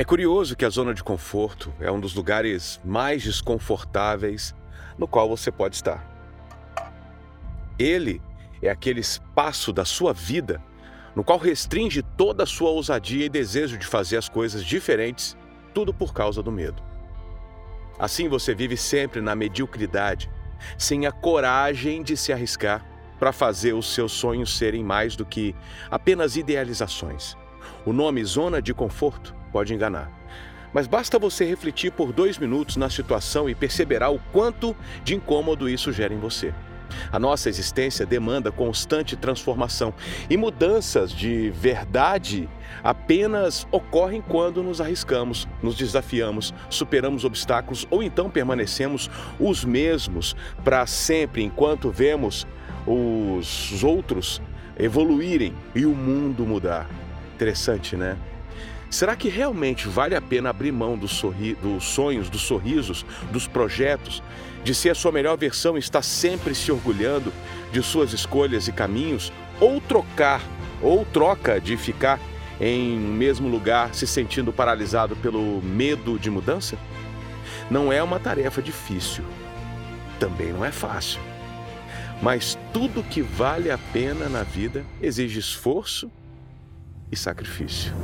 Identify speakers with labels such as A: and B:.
A: É curioso que a zona de conforto é um dos lugares mais desconfortáveis no qual você pode estar. Ele é aquele espaço da sua vida no qual restringe toda a sua ousadia e desejo de fazer as coisas diferentes, tudo por causa do medo. Assim você vive sempre na mediocridade, sem a coragem de se arriscar para fazer os seus sonhos serem mais do que apenas idealizações. O nome zona de conforto pode enganar. Mas basta você refletir por dois minutos na situação e perceberá o quanto de incômodo isso gera em você. A nossa existência demanda constante transformação e mudanças de verdade apenas ocorrem quando nos arriscamos, nos desafiamos, superamos obstáculos ou então permanecemos os mesmos para sempre enquanto vemos os outros evoluírem e o mundo mudar. Interessante, né? Será que realmente vale a pena abrir mão dos, sorri dos sonhos, dos sorrisos, dos projetos, de ser a sua melhor versão e estar sempre se orgulhando de suas escolhas e caminhos, ou trocar, ou troca de ficar em um mesmo lugar se sentindo paralisado pelo medo de mudança? Não é uma tarefa difícil. Também não é fácil. Mas tudo que vale a pena na vida exige esforço e sacrifício.